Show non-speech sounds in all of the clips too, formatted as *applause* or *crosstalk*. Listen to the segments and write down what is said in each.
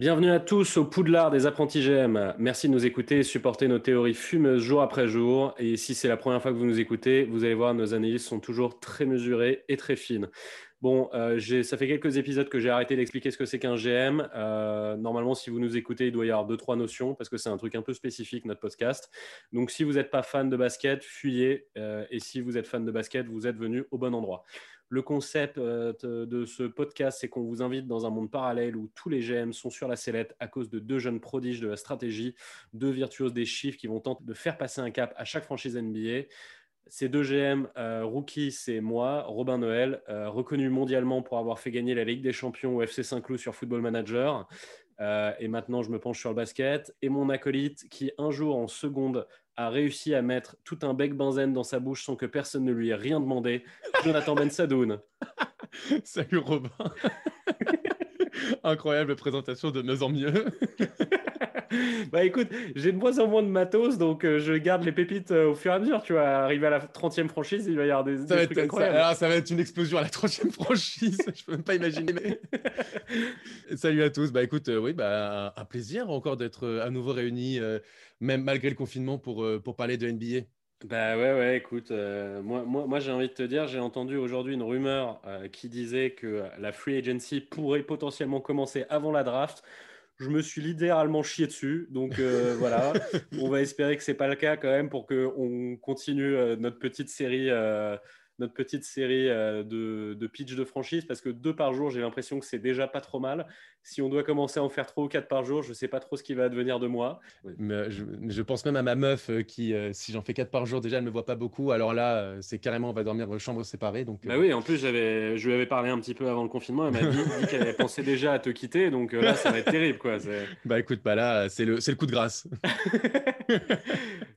Bienvenue à tous au Poudlard des apprentis GM. Merci de nous écouter et supporter nos théories fumeuses jour après jour. Et si c'est la première fois que vous nous écoutez, vous allez voir, nos analyses sont toujours très mesurées et très fines. Bon, euh, ça fait quelques épisodes que j'ai arrêté d'expliquer ce que c'est qu'un GM. Euh, normalement, si vous nous écoutez, il doit y avoir deux, trois notions parce que c'est un truc un peu spécifique, notre podcast. Donc, si vous n'êtes pas fan de basket, fuyez. Euh, et si vous êtes fan de basket, vous êtes venu au bon endroit. Le concept euh, de ce podcast, c'est qu'on vous invite dans un monde parallèle où tous les GM sont sur la sellette à cause de deux jeunes prodiges de la stratégie, deux virtuoses des chiffres qui vont tenter de faire passer un cap à chaque franchise NBA. Ces deux GM euh, rookies, c'est moi, Robin Noël, euh, reconnu mondialement pour avoir fait gagner la Ligue des Champions au FC Saint-Cloud sur Football Manager. Euh, et maintenant, je me penche sur le basket. Et mon acolyte qui, un jour en seconde, a réussi à mettre tout un bec benzène dans sa bouche sans que personne ne lui ait rien demandé, Jonathan Ben Sadoun. *laughs* Salut Robin. *laughs* Incroyable présentation de mieux en *laughs* mieux. *laughs* bah écoute, j'ai de moins en moins de matos, donc euh, je garde les pépites euh, au fur et à mesure. Tu vois, arriver à la 30e franchise, il va y avoir des, Ça des va, trucs être, ça, incroyables. alors, ça va être une explosion à la troisième franchise. *laughs* Je peux même pas imaginer. mais- *laughs* Salut à tous. Bah écoute, euh, oui, bah, un, un plaisir encore d'être euh, à nouveau réunis, euh, même malgré le confinement, pour, euh, pour parler de NBA. Bah ouais, ouais, écoute, euh, moi, moi, moi j'ai envie de te dire, j'ai entendu aujourd'hui une rumeur euh, qui disait que la free agency pourrait potentiellement commencer avant la draft. Je me suis littéralement chié dessus, donc euh, *laughs* voilà, on va espérer que c'est pas le cas quand même pour qu'on continue euh, notre petite série, euh, notre petite série euh, de, de pitch de franchise, parce que deux par jour, j'ai l'impression que c'est déjà pas trop mal. Si on doit commencer à en faire trois ou quatre par jour, je sais pas trop ce qui va advenir de moi. Mais, euh, je, je pense même à ma meuf euh, qui, si j'en fais quatre par jour, déjà, elle me voit pas beaucoup. Alors là, c'est carrément, on va dormir dans chambre séparée. Donc, euh, Bah oui, en plus, j'avais, je lui avais parlé un petit peu avant le confinement. Elle m'a dit, dit qu'elle pensé déjà à te quitter. Donc là, ça va être terrible. Quoi. *laughs* Bah écoute, bah là, c'est le, le coup de grâce. *laughs*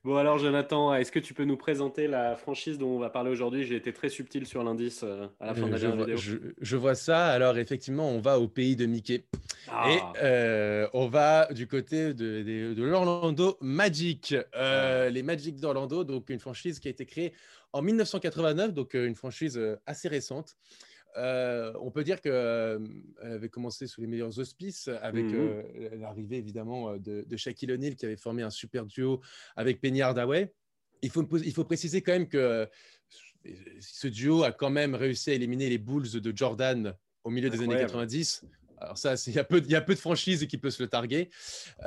Bon, alors, Jonathan, est-ce que tu peux nous présenter la franchise dont on va parler aujourd'hui? J'ai été très subtil sur l'indice euh, à la fin de la Euh, je, vois, vidéo. je- je vois ça. Alors effectivement, on va au pays de Mickey. Ah. Et euh, on va du côté de, de- de l'Orlando Magic. Euh, Les Magic d'Orlando, donc une franchise qui a été créée en 1989, donc une franchise assez récente. Euh, on peut dire qu'elle avait commencé sous les meilleurs auspices avec Mhm. euh, l'arrivée évidemment de, de Shaquille O'Neal qui avait formé un super duo avec Penny Hardaway. Il faut, il faut préciser quand même que ce duo a quand même réussi à éliminer les Bulls de Jordan au milieu des années Incroyable. 90. Alors ça, il y, a peu de- franchises qui peuvent se le targuer.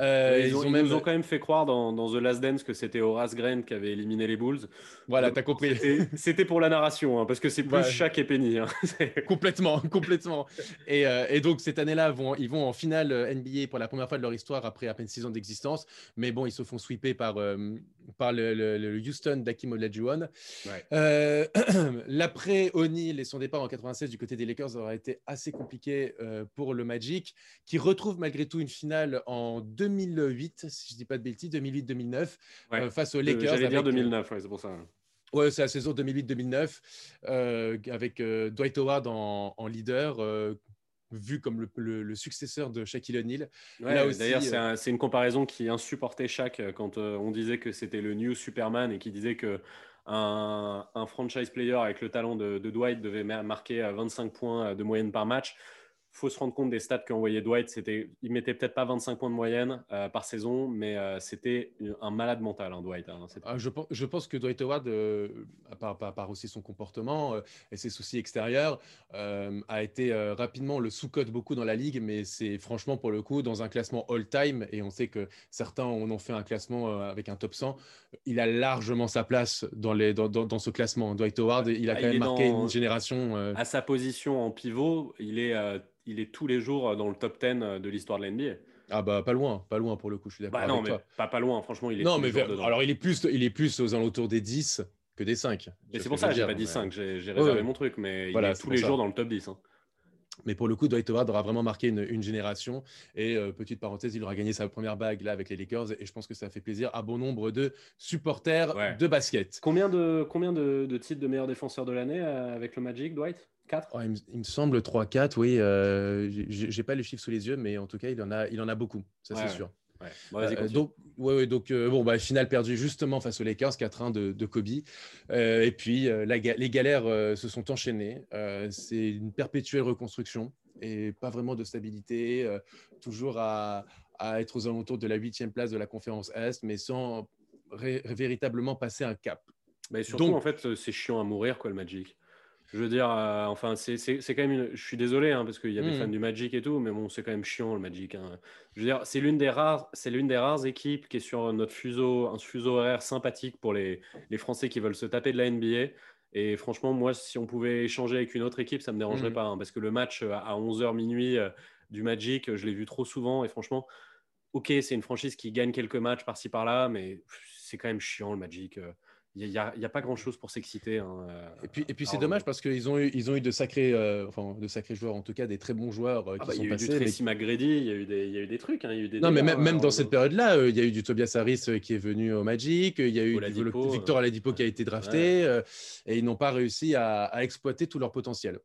Euh, ils, ont, ils même... nous ont quand même fait croire dans, dans The Last Dance que c'était Horace Grant qui avait éliminé les Bulls. Voilà, t'as compris. *laughs* C'était- pour la narration, hein, parce que c'est plus Ouais. Shaq et Penny. hein. *laughs* Complètement, complètement. Et, euh, et donc cette année-là, vont, ils vont en finale euh, NBA pour la première fois de leur histoire après à peine six ans d'existence. Mais bon, ils se font sweeper par, euh, par le, le- le Houston d'Hakim Olajuwon. Ouais. *clears throat* L'après O'Neal et son départ en 96 du côté des Lakers aura été assez compliqué pour le Magic, qui retrouve malgré tout une finale en 2008, si je dis pas de bêtises, 2008-2009, Ouais. euh, face aux Euh, Lakers. J'allais dire avec, euh, 2009, ouais, c'est pour ça. Ouais, c'est la saison 2008-2009, euh, avec euh, Dwight Howard en, en leader, euh, vu comme le, le- le successeur de Shaquille O'Neal. Ouais, D'ailleurs, c'est euh, un- c'est une comparaison qui insupportait Shaq euh, quand euh, on disait que c'était le new Superman et qui disait que un, un franchise player avec le talent de, de Dwight devait mar- marquer euh, 25 points euh, de moyenne par match. Faut se rendre compte des stats qu'envoyait Dwight. C'était, il mettait peut-être pas 25 points de moyenne euh, par saison, mais euh, c'était un malade mental, hein, Dwight. hein. Ah, je, pense, je pense que Dwight Howard, euh, à, part, à part aussi son comportement euh, et ses soucis extérieurs, a été rapidement le sous-cote beaucoup dans la ligue, mais c'est franchement pour le coup dans un classement all-time, et on sait que certains en ont fait un classement avec un top 100, il a largement sa place dans, les, dans, dans- dans ce classement. Dwight Howard, il a Ah, quand il même marqué dans- une génération. À sa position en pivot, il est, il est tous les jours dans le top 10 de l'histoire de l'NBA. Ah bah pas loin, pas loin pour le coup, je suis d'accord Bah non, avec mais toi. pas, pas loin, franchement, il est Non, mais vers- alors il est, plus, il est plus aux alentours des 10 que des 5. Mais ce c'est pour ça que j'ai pas dit mais- 5, j'ai réservé ouais. mon truc, mais Voilà, il est tous les ça. jours dans le top 10. hein. Mais pour le coup, Dwight Howard aura vraiment marqué une, une génération. Et euh, petite parenthèse, il aura gagné sa première bague là avec les Lakers. Et je pense que ça fait plaisir à bon nombre de supporters Ouais. de basket. Combien de, combien de, de titres de meilleur défenseur de l'année euh, avec le Magic, Dwight? 4 Oh, il, me, il me semble 3-4, oui. Euh, j'ai- pas les chiffres sous les yeux, mais en tout cas, il en a, il en a beaucoup, ça Ouais, c'est ouais. sûr. Donc, ouais, donc bon, bah, finale perdue justement face aux Lakers, 4-1 de, de, Kobe. et puis, les galères se sont enchaînées. c'est une perpétuelle reconstruction et pas vraiment de stabilité, toujours à, à, être aux alentours de la huitième place de la conférence Est, mais sans véritablement passer un cap. Mais surtout, en fait, c'est chiant à mourir, quoi, le Magic. Je veux dire, euh, enfin, c'est quand même une... Je suis désolé, hein, parce qu'il y a des mmh. fans du Magic et tout, mais bon, c'est quand même chiant, le Magic. Hein. Je veux dire, c'est l'une des rares, c'est l'une des rares équipes qui est sur notre fuseau, un fuseau horaire sympathique pour les, les Français qui veulent se taper de la NBA. Et franchement, moi, si on pouvait échanger avec une autre équipe, ça me dérangerait mmh. pas, hein, parce que le match euh, à 11h minuit euh, du Magic, je l'ai vu trop souvent, et franchement, ok, c'est une franchise qui gagne quelques matchs par-ci par-là, mais c'est quand même chiant, le Magic. Il n'y a, a, pas grand-chose pour s'exciter. Hein, euh, et puis, et puis c'est dommage parce qu'ils ont eu, ils ont eu de sacrés, euh, enfin, de sacrés joueurs, en tout cas des très bons joueurs euh, ah qui bah, sont passés. Il y a eu du Tracy McGrady, il y a eu des, il y a eu des trucs. Hein, il y a eu des non, mais même, même dans cette période-là, il y a eu du Tobias Harris qui est venu au Magic, il y a eu du, Victor Aladipo qui a été drafté, et ils n'ont pas réussi à, à, exploiter tout leur potentiel.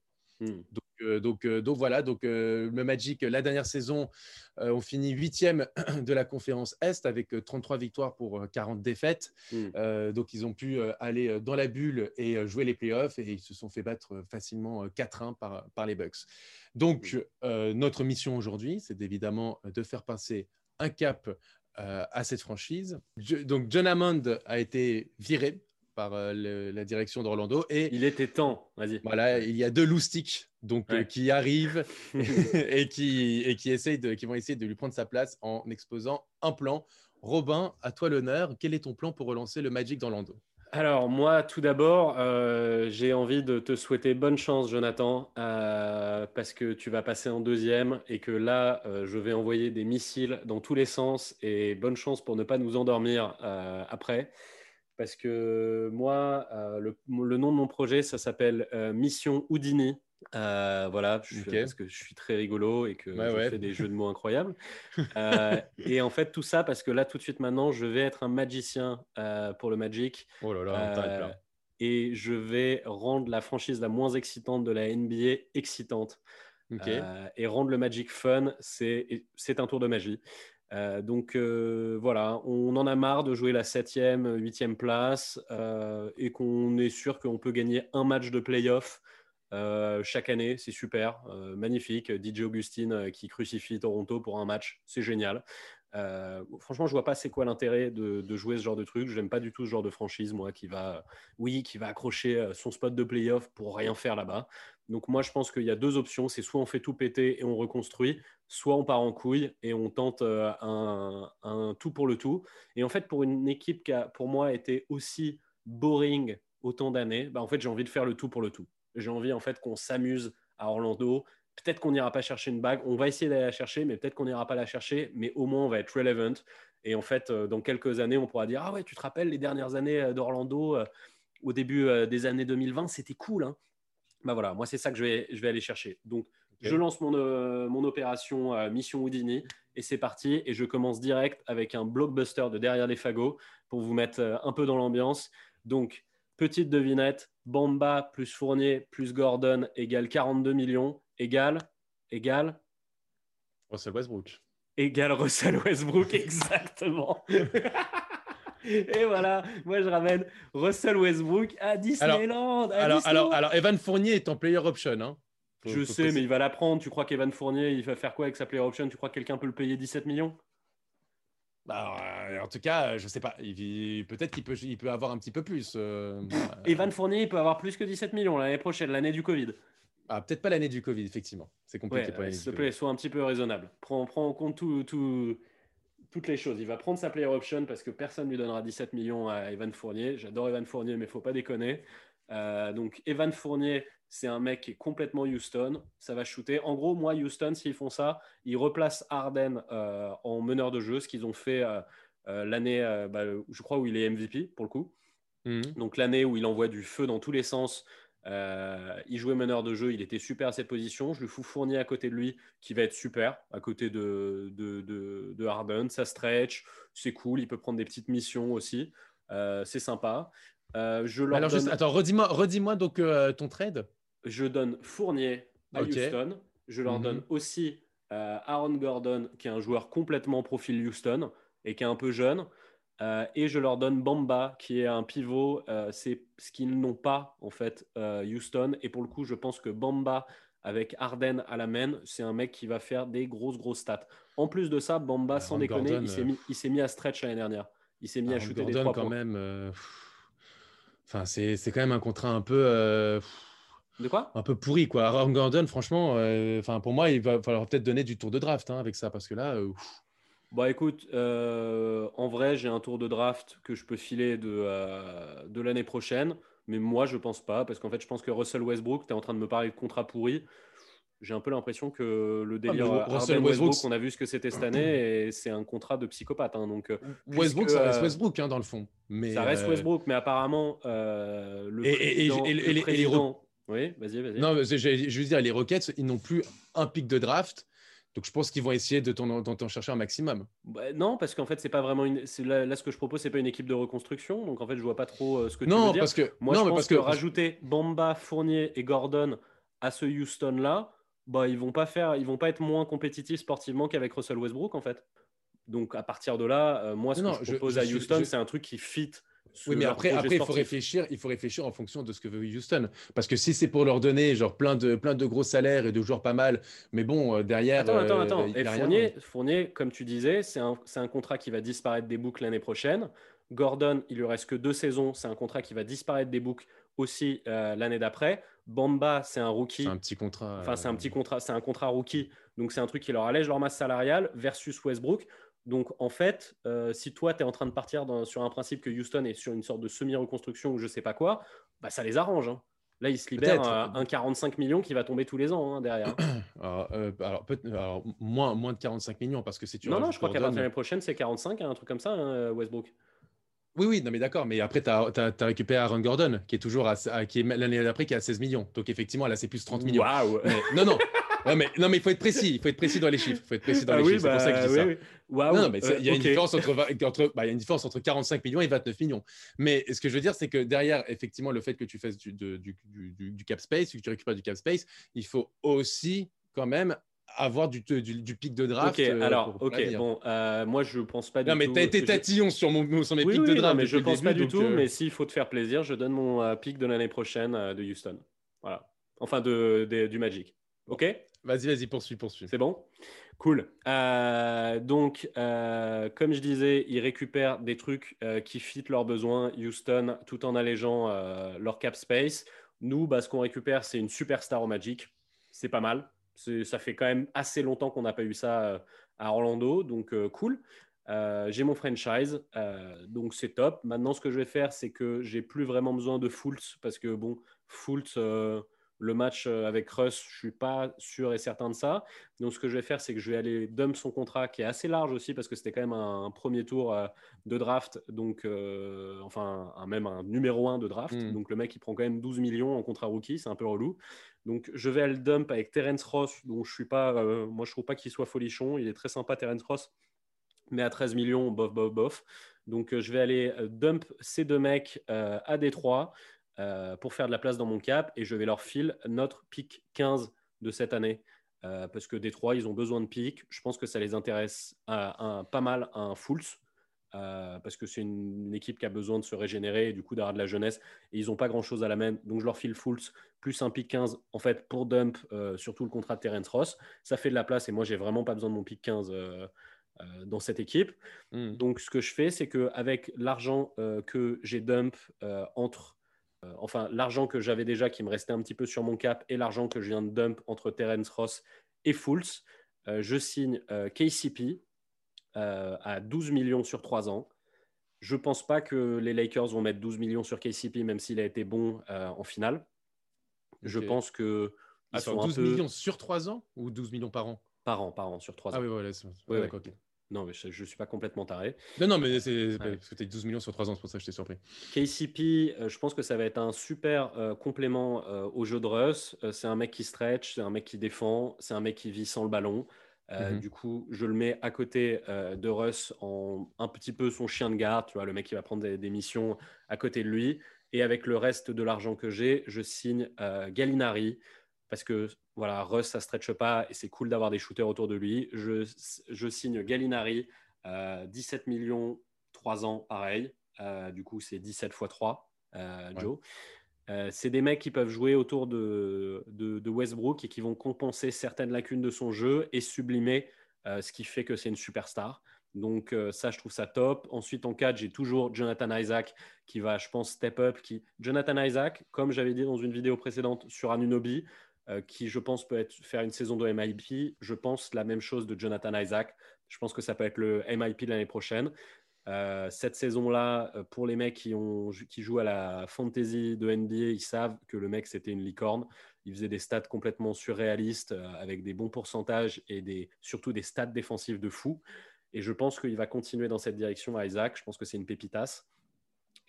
Hmm. Donc, euh, donc, euh, donc voilà, donc euh, le Magic, la dernière saison, on finit huitième *clears throat* de la conférence Est avec 33 victoires pour 40 défaites. Hmm. donc ils ont pu aller dans la bulle et jouer les playoffs et ils se sont fait battre facilement 4-1 par, par les Bucks. Donc hmm. notre mission aujourd'hui, c'est évidemment de faire passer un cap à cette franchise. donc John Hammond a été viré par euh, la direction d'Orlando. Et il était temps, vas-y. Voilà, il y a deux loustiques donc euh, qui arrivent *laughs* *laughs* et qui et qui essayent de, qui vont essayer de lui prendre sa place en exposant un plan. Robin, à toi l'honneur. Quel est ton plan pour relancer le Magic d'Orlando alors moi, tout d'abord, euh, j'ai envie de te souhaiter bonne chance, Jonathan, parce que tu vas passer en deuxième et que là, je vais envoyer des missiles dans tous les sens et bonne chance pour ne pas nous endormir après parce que moi, euh, le, nom de mon projet, ça s'appelle euh, Mission Houdini. Euh, voilà, parce que je suis très rigolo et que je fais des jeux de mots incroyables. *laughs* et en fait, tout ça parce que là, tout de suite maintenant, je vais être un magicien pour le Magic. Oh là là, et je vais rendre la franchise la moins excitante de la NBA excitante. et rendre le Magic fun, c'est un tour de magie. Euh, donc euh, voilà, on en a marre de jouer la 7e, 8e place euh, et qu'on est sûr qu'on peut gagner un match de playoff chaque année. C'est super, magnifique. DJ Augustine qui crucifie Toronto pour un match, c'est génial. franchement, je vois pas c'est quoi l'intérêt de, jouer ce genre de truc. Je n'aime pas du tout ce genre de franchise, moi, qui va, oui, qui va accrocher son spot de playoff pour rien faire là-bas. Donc moi, je pense qu'il y a deux options. C'est soit on fait tout péter et on reconstruit, soit on part en couille et on tente euh, un, tout pour le tout. Et en fait, pour une équipe qui a, pour moi, été aussi boring autant d'années, bah, en fait, j'ai envie de faire le tout pour le tout. J'ai envie, en fait, qu'on s'amuse à Orlando. Peut-être qu'on n'ira pas chercher une bague. On va essayer d'aller la chercher, mais peut-être qu'on n'ira pas la chercher. Mais au moins, on va être relevant. Et en fait, euh, dans quelques années, on pourra dire Ah ouais, tu te rappelles les dernières années euh, d'Orlando au début des années 2020, c'était cool. Hein bah voilà, moi c'est ça que je vais, je vais aller chercher. Donc je lance mon, euh, mon opération euh, Mission Houdini et c'est parti. Et je commence direct avec un blockbuster de derrière les fagots pour vous mettre euh, un peu dans l'ambiance. Donc petite devinette, Bamba plus Fournier plus Gordon égale 42 millions, égale, égale Russell Westbrook. Égale Russell Westbrook, *laughs* exactement. *laughs* Et voilà, moi je ramène Russell Westbrook à Disneyland. Alors, alors, alors, Evan Fournier est en player option. Hein. Je sais, mais il va la prendre. Tu crois qu'Evan Fournier, il va faire quoi avec sa player option? Tu crois que quelqu'un peut le payer 17 millions? Bah, euh, en tout cas, je sais pas. Peut-être qu'il peut, il peut avoir un petit peu plus. Euh, *laughs* Evan Fournier, il peut avoir plus que 17 millions l'année prochaine, l'année du Covid. Ah, peut-être pas l'année du Covid, effectivement. C'est compliqué pour S'il te plaît, sois un petit peu raisonnable. Prends, prends en compte tout, tout, toutes les choses. Il va prendre sa player option parce que personne ne lui donnera 17 millions à Evan Fournier. J'adore Evan Fournier, mais il faut pas déconner. Euh, donc Evan Fournier, c'est un mec qui est complètement Houston. Ça va shooter. En gros, moi, Houston, s'ils font ça, ils replacent Harden euh, en meneur de jeu, ce qu'ils ont fait euh, l'année, bah, je crois, où il est MVP pour le coup. Mhm. Donc l'année où il envoie du feu dans tous les sens, euh, il jouait meneur de jeu, il était super à cette position. Je lui fous Fournier à côté de lui, qui va être super, à côté de, de, de, Harden. Ça stretch, c'est cool, il peut prendre des petites missions aussi. Euh, c'est sympa. Euh, Alors, juste, attends, redis-moi redis donc ton trade. Je donne Fournier à Houston. Je leur mhm. donne aussi euh, Aaron Gordon, qui est un joueur complètement profil Houston et qui est un peu jeune. Euh, et je leur donne Bamba, qui est un pivot. Euh, c'est ce qu'ils n'ont pas, en fait, Houston. Et pour le coup, je pense que Bamba, avec Arden à la main, c'est un mec qui va faire des grosses, grosses stats. En plus de ça, Bamba, sans déconner, il s'est mis, à stretch l'année dernière. Il s'est mis à shooter des trois quand même. Enfin, c'est quand même un contrat un peu. De quoi? Un peu pourri, quoi. Aaron Gordon, franchement, enfin pour moi, il va falloir peut-être donner du tour de draft hein, avec ça, parce que là. Bah écoute, en vrai, j'ai un tour de draft que je peux filer de, de l'année prochaine, mais moi, je pense pas, parce qu'en fait, je pense que Russell Westbrook, tu es en train de me parler de contrat pourri j'ai un peu l'impression que le ah, délire Russell Westbrook, on a vu ce que c'était cette année et c'est un contrat de psychopathe. Hein, donc, euh, Westbrook, ça reste euh, Westbrook hein, dans le fond. Mais ça reste euh, Westbrook, mais apparemment, le et, et, président... Oui, vas-y, vas-y. Non, je, je, veux dire, les Rockets, ils n'ont plus un pic de draft. Donc je pense qu'ils vont essayer de t'en chercher un maximum. Bah, non, parce qu'en fait, c'est pas vraiment une. Là, là, ce que je propose, c'est pas une équipe de reconstruction. Donc en fait, je vois pas trop ce que tu non, veux dire. Parce que... Moi, non, je pense parce que, que rajouter Bamba, Fournier et Gordon à ce Houston là, bah, ils vont pas faire, ils vont pas être moins compétitifs sportivement qu'avec Russell Westbrook en fait. Donc à partir de là, euh, moi ce que je propose à Houston, c'est un truc qui fit. Oui, mais après, après il faut réfléchir, il faut réfléchir en fonction de ce que veut Houston. Parce que si c'est pour leur donner genre plein de plein de gros salaires et de joueurs pas mal, mais bon euh, derrière. Attends, attends, euh, attends. et Fournier, Fournier, comme tu disais, c'est un, un contrat qui va disparaître des boucles l'année prochaine. Gordon, il lui reste que deux saisons, c'est un contrat qui va disparaître des boucles aussi l'année d'après. Bamba, c'est un rookie. C'est un petit contrat. Enfin, c'est un petit contrat, c'est un contrat rookie. Donc, c'est un truc qui leur allège leur masse salariale versus Westbrook. Donc, en fait, euh, si toi, tu es en train de partir sur un principe que Houston est sur une sorte de semi-reconstruction ou je sais pas quoi, bah, ça les arrange. Hein. Là, ils se libèrent un 45 millions qui va tomber tous les ans hein, derrière. *clears throat* alors, euh, alors, moins, moins de 45 millions parce que si tu. Non, non, je crois qu'à partir de l'année prochaine, c'est 45, un truc comme ça, hein, Westbrook. Oui, oui, non, mais d'accord. Mais après, tu as, récupéré Aaron Gordon, qui est toujours à, qui est l'année d'après, qui est à 16 millions. Donc, effectivement, là, c'est plus 30 millions. Waouh Non, non. *laughs* Non mais, non, mais il faut être précis. Il faut être précis dans les chiffres. Il faut être précis dans ah les chiffres. c'est pour ça que je dis bah, ça. Wow. Non, mais il y a une différence entre, entre bah, il y a une différence entre 45 millions et 29 millions. Mais ce que je veux dire, c'est que derrière, effectivement, le fait que tu fasses du, du, du, du cap space, que tu récupères du cap space, il faut aussi quand même avoir du, du, pic de draft. Ok, euh, alors, ok, bon, euh, moi je pense pas du tout. Non, mais t'as été tatillon sur, mon, sur mes pics de draft. mais je pense pas du tout. Euh, mais s'il faut te faire plaisir, je donne mon pic de l'année prochaine de Houston. Voilà. Enfin, de, du Magic. Ok? Vas-y, vas-y, poursuis, poursuis. C'est bon? Cool. donc, comme je disais, ils récupèrent des trucs qui fit leurs besoins, Houston, tout en allégeant leur cap space. Nous, bah, ce qu'on récupère, c'est une superstar au Magic. C'est pas mal. Ça fait quand même assez longtemps qu'on n'a pas eu ça euh, à Orlando, donc euh, cool. Euh, j'ai mon franchise, donc c'est top. Maintenant, ce que je vais faire, c'est que j'ai plus vraiment besoin de Fultz parce que bon, Fultz, le match avec Russ, je suis pas sûr et certain de ça. Donc, ce que je vais faire, c'est que je vais aller dump son contrat qui est assez large aussi parce que c'était quand même un, premier tour de draft, donc enfin même un numéro 1 de draft. Hmm. Donc, le mec il prend quand même 12 millions en contrat rookie, c'est un peu relou. Donc je vais le dump avec Terence Ross, dont je suis pas, euh, moi je trouve pas qu'il soit folichon. Il est très sympa Terence Ross, mais à 13 millions, bof, bof, bof. Donc euh, je vais aller euh, dump ces deux mecs à Détroit pour faire de la place dans mon cap et je vais leur filer notre pick 15 de cette année. parce que Détroit, ils ont besoin de pick. Je pense que ça les intéresse à, pas mal à un Fultz. Euh, parce que c'est une, équipe qui a besoin de se régénérer et du coup d'avoir de la jeunesse. Et ils n'ont pas grand-chose à la main. Donc je leur file Fultz plus un pick 15 en fait pour dump euh, surtout le contrat de Terence Ross. Ça fait de la place et moi j'ai vraiment pas besoin de mon pick 15 euh, dans cette équipe. Hmm. Donc ce que je fais c'est qu'avec l'argent que j'ai dump entre enfin l'argent que j'avais déjà qui me restait un petit peu sur mon cap et l'argent que je viens de dump entre Terence Ross et Fultz, je signe KCP euh, à 12 millions sur 3 ans. Je ne pense pas que les Lakers vont mettre 12 millions sur KCP, même s'il a été bon euh, en finale. Je pense que. Attends, 12 millions sur 3 ans ou 12 millions par an? Par an, par an, sur 3 ans. Ah oui, voilà, ouais, d'accord. Non, mais je ne suis pas complètement taré. Non, non, mais c'est parce que tu as 12 millions sur 3 ans, c'est pour ça que je t'ai surpris. KCP, euh, je pense que ça va être un super complément au jeu de Russ. c'est un mec qui stretch, c'est un mec qui défend, c'est un mec qui vit sans le ballon. Euh, mhm. Du coup, je le mets à côté euh, de Russ en un petit peu son chien de garde, tu vois, le mec qui va prendre des, missions à côté de lui. Et avec le reste de l'argent que j'ai, je signe euh, Gallinari parce que voilà, Russ, ça ne stretche pas et c'est cool d'avoir des shooters autour de lui. Je, je signe Gallinari, 17 millions, 3 ans, pareil. du coup, c'est 17 x 3, Joe. c'est des mecs qui peuvent jouer autour de, de, de, Westbrook et qui vont compenser certaines lacunes de son jeu et sublimer ce qui fait que c'est une superstar. Donc euh, ça, je trouve ça top. Ensuite, en 4, j'ai toujours Jonathan Isaac qui va, je pense, step up. Qui... Jonathan Isaac, comme j'avais dit dans une vidéo précédente sur Anunobi, euh, qui, je pense, peut faire une saison de MIP. Je pense la même chose de Jonathan Isaac. Je pense que ça peut être le MIP de l'année prochaine. Euh, cette saison-là, pour les mecs qui, jouent à la fantasy de NBA, ils savent que le mec, c'était une licorne. Il faisait des stats complètement surréalistes avec des bons pourcentages et surtout des stats défensifs de fou. Et je pense qu'il va continuer dans cette direction Isaac. Je pense que c'est une pépitasse.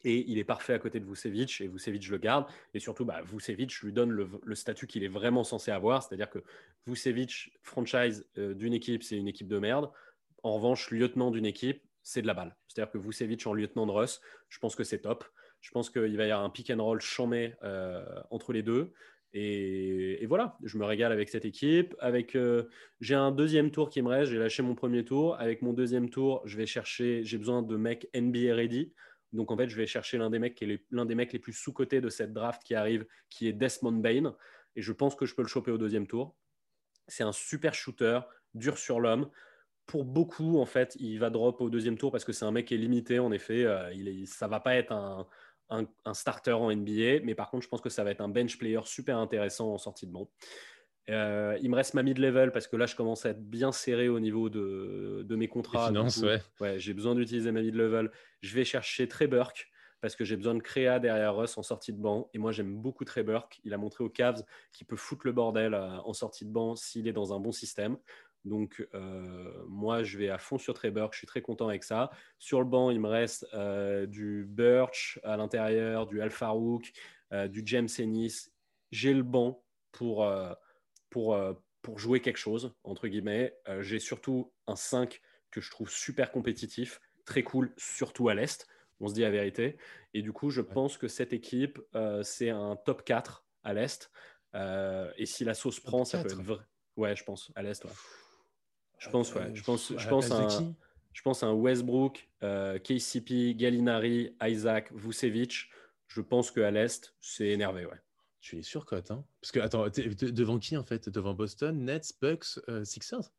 Et il est parfait à côté de Vucevic, et Vucevic le garde. Et surtout, bah, Vucevic lui donne le, statut qu'il est vraiment censé avoir. C'est-à-dire que Vucevic, franchise euh, d'une équipe, c'est une équipe de merde. En revanche, lieutenant d'une équipe, c'est de la balle. C'est-à-dire que Vucevic en lieutenant de Russ, je pense que c'est top. Je pense qu'il va y avoir un pick and roll chamé euh, entre les deux. Et, voilà, je me régale avec cette équipe. Avec, euh, j'ai un deuxième tour qui me reste. J'ai lâché mon premier tour. Avec mon deuxième tour, je vais chercher. J'ai besoin de mecs NBA ready. Donc en fait, je vais chercher l'un des mecs les plus sous-cotés de cette draft qui arrive, qui est Desmond Bain. Et je pense que je peux le choper au deuxième tour. C'est un super shooter, dur sur l'homme. Pour beaucoup, en fait, il va drop au deuxième tour parce que c'est un mec qui est limité. En effet, euh, il est, ça va pas être un, un, starter en NBA, mais par contre, je pense que ça va être un bench player super intéressant en sortie de banc. Euh, il me reste ma mid-level parce que là, je commence à être bien serré au niveau de, mes contrats. ouais. j'ai besoin d'utiliser ma mid-level. Je vais chercher Trey Burke parce que j'ai besoin de créa derrière Russ en sortie de banc. Et moi, j'aime beaucoup Trey Burke. Il a montré aux Cavs qu'il peut foutre le bordel euh, en sortie de banc s'il est dans un bon système. Donc, euh, moi, je vais à fond sur Trey Burke. Je suis très content avec ça. Sur le banc, il me reste euh, du Birch à l'intérieur, du Al Farouk, euh, du James Ennis. J'ai le banc pour, pour, pour jouer quelque chose, entre guillemets. J'ai surtout un 5 que je trouve super compétitif, très cool, surtout à l'Est. On se dit la vérité. Et du coup, je pense que cette équipe, c'est un top 4 à l'Est. et si la sauce prend, ça peut être vrai. Ouais, je pense, à l'Est. Ouais. Je pense, ouais. Je pense, je pense, à un, je pense un Westbrook, euh, KCP, Gallinari, Isaac, Vucevic. Je pense qu'à l'Est, c'est énervé, ouais. Tu es surcote, hein. Parce que, attends, devant qui, en fait? Devant Boston, Nets, Bucks, euh, Sixers?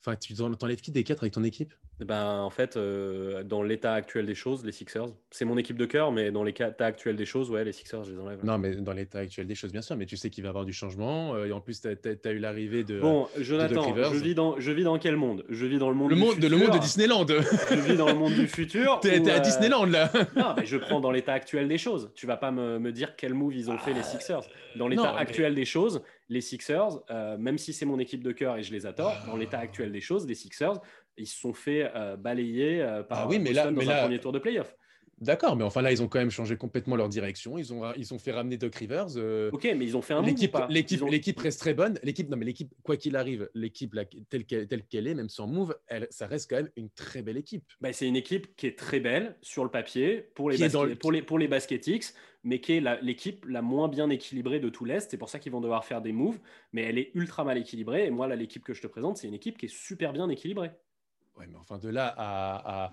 Enfin, tu t'enlèves qui des quatre avec ton équipe? Ben, En fait, euh, dans l'état actuel des choses, les Sixers, c'est mon équipe de cœur, mais dans l'état actuel des choses, ouais, les Sixers, je les enlève. Non, mais dans l'état actuel des choses, bien sûr, mais tu sais qu'il va y avoir du changement. Euh, et en plus, tu as, eu l'arrivée de. Bon, Jonathan, je, vis dans, je vis dans quel monde? Je vis dans le monde le du monde, futur. Le monde de Disneyland Je vis dans le monde du futur. *laughs* Tu es, à euh, Disneyland, là Non, mais je prends dans l'état actuel des choses. Tu vas pas me, me dire quel move ils ont fait, les Sixers. Dans l'état actuel des choses, les Sixers, même si c'est mon équipe de cœur et je les adore, dans l'état actuel des choses, les Sixers, ils se sont fait euh, balayer euh, par ah oui, mais là, dans un premier tour de playoff. D'accord, mais enfin là, ils ont quand même changé complètement leur direction. Ils ont, ils ont fait ramener Doc Rivers. Euh, ok, mais ils ont fait un l'équipe, l'équipe, l'équipe reste très bonne. L'équipe, non, mais l'équipe, quoi qu'il arrive, l'équipe telle qu'elle, telle qu'elle est, même sans move, elle, ça reste quand même une très belle équipe. Bah, c'est une équipe qui est très belle sur le papier pour les, pour les, pour les Basketix, mais qui est l'équipe la, moins bien équilibrée de tout l'Est. C'est pour ça qu'ils vont devoir faire des moves, mais elle est ultra mal équilibrée. Et moi, là, l'équipe que je te présente, c'est une équipe qui est super bien équilibrée. Ouais, mais enfin, de là à, à,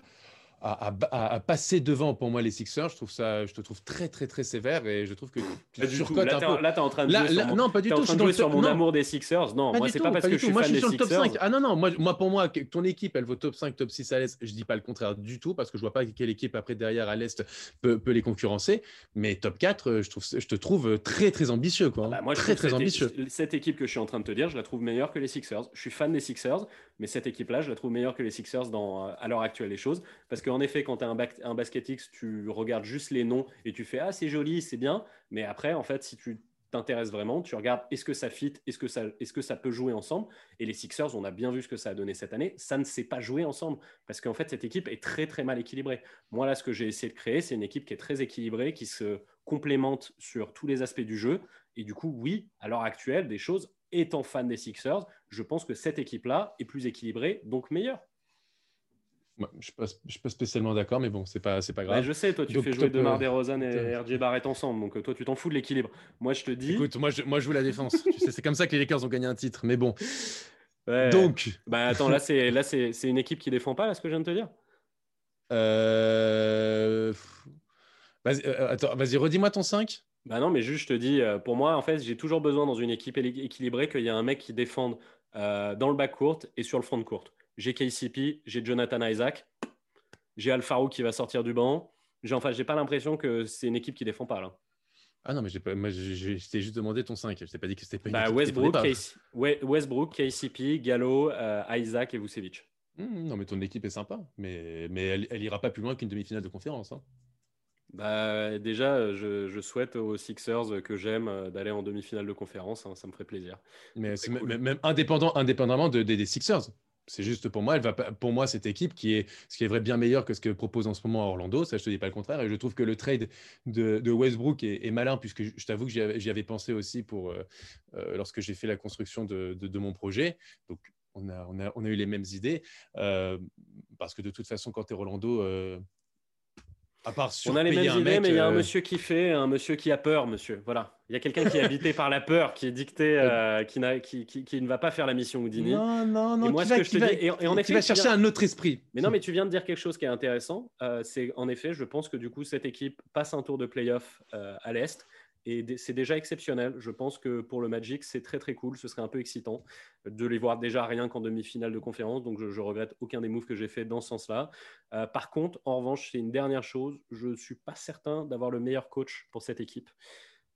passer devant pour moi les Sixers, je trouve ça, je te trouve très très très sévère et je trouve que tu Là, tu es en train de sur mon, non, pas du tout. De jouer sur mon amour des Sixers. Non, moi c'est pas parce que je suis fan des Sixers. Top 5. Ah non non, moi, moi pour moi ton équipe elle vaut top 5, top 6 à l'est. Je dis pas le contraire du tout parce que je vois pas quelle équipe après derrière à l'est peut, peut, les concurrencer. Mais top 4, je trouve, je te trouve très très ambitieux quoi. Bah, moi, très très ambitieux. Cette équipe que je suis en train de te dire, je la trouve meilleure que les Sixers. Je suis fan des Sixers, mais cette équipe-là, je la trouve meilleure que les Sixers dans à l'heure actuelle des choses parce qu'en effet, quand tu as un basket X, tu regardes juste les noms et tu fais ah c'est joli, c'est bien. Mais après, en fait, si tu t'intéresses vraiment, tu regardes est-ce que ça fit, est-ce que ça, est-ce que ça peut jouer ensemble? Et les Sixers, on a bien vu ce que ça a donné cette année. Ça ne s'est pas joué ensemble parce qu'en fait cette équipe est très très mal équilibrée. Moi là, ce que j'ai essayé de créer, c'est une équipe qui est très équilibrée, qui se complémente sur tous les aspects du jeu. Et du coup, oui, à l'heure actuelle, des choses. Étant fan des Sixers, je pense que cette équipe-là est plus équilibrée, donc meilleure. Je ne suis, pas spécialement d'accord, mais bon, c'est pas, pas grave. je sais, toi, tu fais jouer Demar DeRozan et RJ Barrett ensemble, donc toi, tu t'en fous de l'équilibre. Moi, je te dis. Écoute, moi, je, moi, je joue la défense. c'est comme ça que les Lakers ont gagné un titre, mais bon. Donc. Bah, attends, là, c'est là, c'est une équipe qui défend pas, là, ce que je viens de te dire? Euh... Vas-y, euh, attends, vas-y, redis-moi ton 5. Bah non, mais juste, je te dis, euh, pour moi, en fait, j'ai toujours besoin dans une équipe équilibrée qu'il y ait un mec qui défende euh, dans le back court et sur le front court. J'ai KCP, j'ai Jonathan Isaac, j'ai Alfaro qui va sortir du banc. J'ai enfin, j'ai pas l'impression que c'est une équipe qui défend pas là. Ah non, mais j'ai pas, moi, je t'ai juste demandé ton 5. Je t'ai pas dit que c'était pas une bah, Westbrook, Westbrook, KCP, Gallo, Isaac et Vucevic. Mmh, non, mais ton équipe est sympa, mais, mais elle, elle ira pas plus loin qu'une demi-finale de conférence. Hein. Bah, déjà, je, souhaite aux Sixers que j'aime euh, d'aller en demi-finale de conférence. Hein, ça me ferait plaisir. Mais même indépendant, indépendamment des Sixers. C'est juste pour moi, pour moi cette équipe qui est ce qui est vrai bien meilleur que ce que propose en ce moment Orlando. Ça, je te dis pas le contraire. Et je trouve que le trade de, Westbrook est, malin puisque je, t'avoue que j'y avais, pensé aussi pour euh, euh, lorsque j'ai fait la construction de, mon projet. Donc on a, on a, on a eu les mêmes idées parce que de toute façon, quand tu es Orlando on a les mêmes idées, mais il y a un euh, monsieur qui fait, un monsieur qui a peur, monsieur. Voilà. Il y a quelqu'un qui est habité par la peur, qui est dicté, euh, qui, qui, qui, ne va pas faire la mission Houdini. Non, non, non. Et moi, ce que je te dis, et, en effet, tu vas chercher un autre esprit. Mais non, mais tu viens de dire quelque chose qui est intéressant. Euh, c'est en effet, je pense que du coup, cette équipe passe un tour de playoff à l'est. Et c'est déjà exceptionnel. Je pense que pour le Magic, c'est très très cool. Ce serait un peu excitant de les voir déjà rien qu'en demi-finale de conférence. Donc je, regrette aucun des moves que j'ai fait dans ce sens-là. Euh, par contre, en revanche, c'est une dernière chose. Je ne suis pas certain d'avoir le meilleur coach pour cette équipe.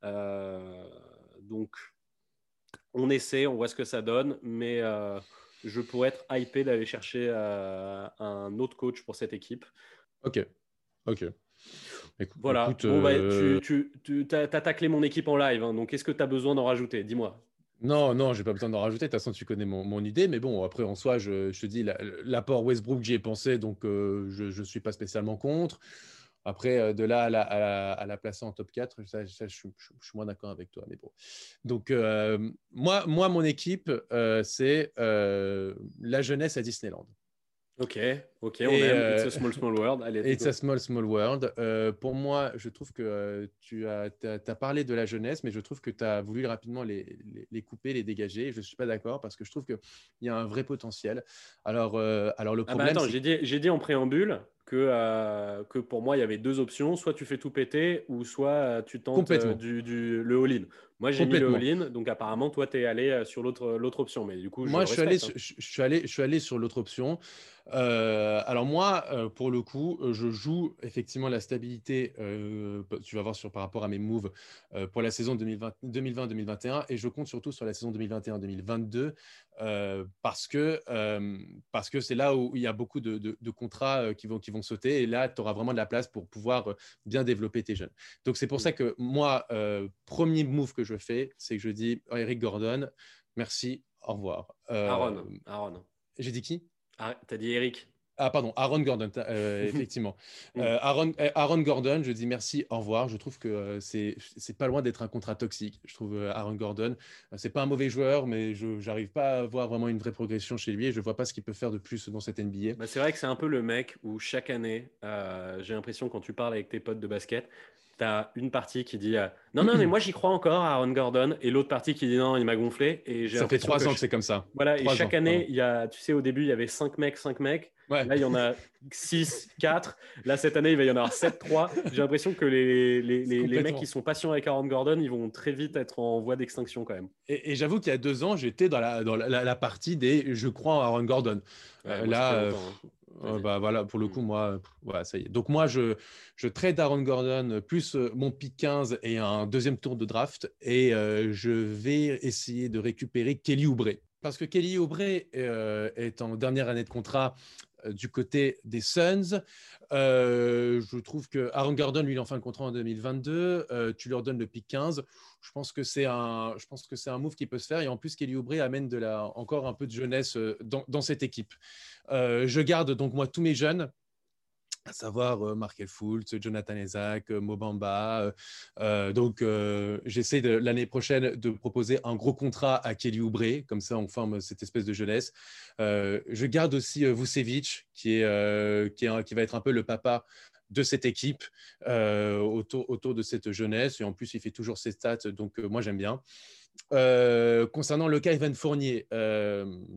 Euh, donc on essaie, on voit ce que ça donne. Mais euh, je pourrais être hypé d'aller chercher un autre coach pour cette équipe. Ok. Ok voilà. Bah, euh, tu, tu, as, taclé mon équipe en live, hein, donc est-ce que tu as besoin d'en rajouter? Dis-moi. Non, non, j'ai pas besoin d'en rajouter. De toute façon, tu connais mon, idée. Mais bon, après, en soi, je, te dis, l'apport Westbrook, j'y ai pensé, donc euh, je ne suis pas spécialement contre. Après, euh, de là à la, à, la, placer en top 4, ça, je, suis moins d'accord avec toi. Mais bon. Donc, moi, moi, mon équipe, c'est la jeunesse à Disneyland. Ok, ok, on aime. It's a small, small world. Allez, It's a small, small world. Euh, pour moi, je trouve que euh, tu as, as, parlé de la jeunesse, mais je trouve que tu as voulu rapidement les, les, couper, les dégager. Je ne suis pas d'accord parce que je trouve qu'il y a un vrai potentiel. Alors, euh, alors le problème. Ah bah attends, j'ai dit, dit, en préambule que, que pour moi, il y avait deux options. Soit tu fais tout péter, ou soit tu tentes du, du, le all-in. Moi, j'ai mis le all-in, donc apparemment, toi, tu es allé sur l'autre option. Mais du coup, moi, je, suis allé, hein. je, suis allé, je suis allé sur l'autre option. Euh, alors moi, euh, pour le coup, euh, je joue effectivement la stabilité, tu vas voir sur, par rapport à mes moves pour la saison 2020-2021 et je compte surtout sur la saison 2021-2022 parce que parce que c'est là où il y a beaucoup de, contrats qui, vont, qui vont sauter et là, tu auras vraiment de la place pour pouvoir bien développer tes jeunes. Donc c'est pour mmh. ça que moi, premier move que je fais, c'est que je dis Eric Gordon, merci, au revoir. Aaron, Aaron. J'ai dit qui? Ah, t'as dit Eric. Ah, pardon, Aaron Gordon, euh, *laughs* effectivement. Euh, Aaron, euh, Aaron, Gordon, je dis merci, au revoir. Je trouve que c'est pas loin d'être un contrat toxique. Je trouve Aaron Gordon, c'est pas un mauvais joueur, mais je n'arrive pas à voir vraiment une vraie progression chez lui et je vois pas ce qu'il peut faire de plus dans cette NBA. Bah, c'est vrai que c'est un peu le mec où chaque année, j'ai l'impression quand tu parles avec tes potes de basket, tu as une partie qui dit non, non, mais moi j'y crois encore à Aaron Gordon, et l'autre partie qui dit non, il m'a gonflé. Et ça fait trois ans que, c'est comme ça. Voilà, et chaque année, il y a, tu sais, au début, il y avait cinq mecs, cinq mecs. Là, il y en a 6, 4. Là, cette année, il va y en avoir 7, 3. J'ai l'impression que les, les, les, mecs qui sont patients avec Aaron Gordon, ils vont très vite être en voie d'extinction quand même. Et, j'avoue qu'il y a deux ans, j'étais dans, la, dans la, partie des je crois en Aaron Gordon. Euh, là, euh, bah, voilà, pour le coup, moi, voilà, ça y est. Donc, moi, je, je trade Aaron Gordon plus euh, mon pick 15 et un deuxième tour de draft et je vais essayer de récupérer Kelly Oubre. Parce que Kelly Oubre est en dernière année de contrat euh, du côté des Suns. Euh, je trouve que Aaron Gordon, lui, il en fin de contrat en 2022. Euh, tu leur donnes le pick 15. Je pense que c'est un, je pense que c'est un move qui peut se faire. Et en plus, Kelly Oubre amène de la, encore un peu de jeunesse dans, cette équipe. Je garde donc moi tous mes jeunes. à savoir euh, Markel Fultz, Jonathan Isaac, euh, Mobamba. Euh, donc, j'essaie l'année prochaine de proposer un gros contrat à Kelly Oubre, comme ça on forme cette espèce de jeunesse. je garde aussi Vucevic, qui, est qui va être un peu le papa de cette équipe autour, autour de cette jeunesse. Et en plus, il fait toujours ses stats, donc moi j'aime bien. concernant le cas Evan Fournier,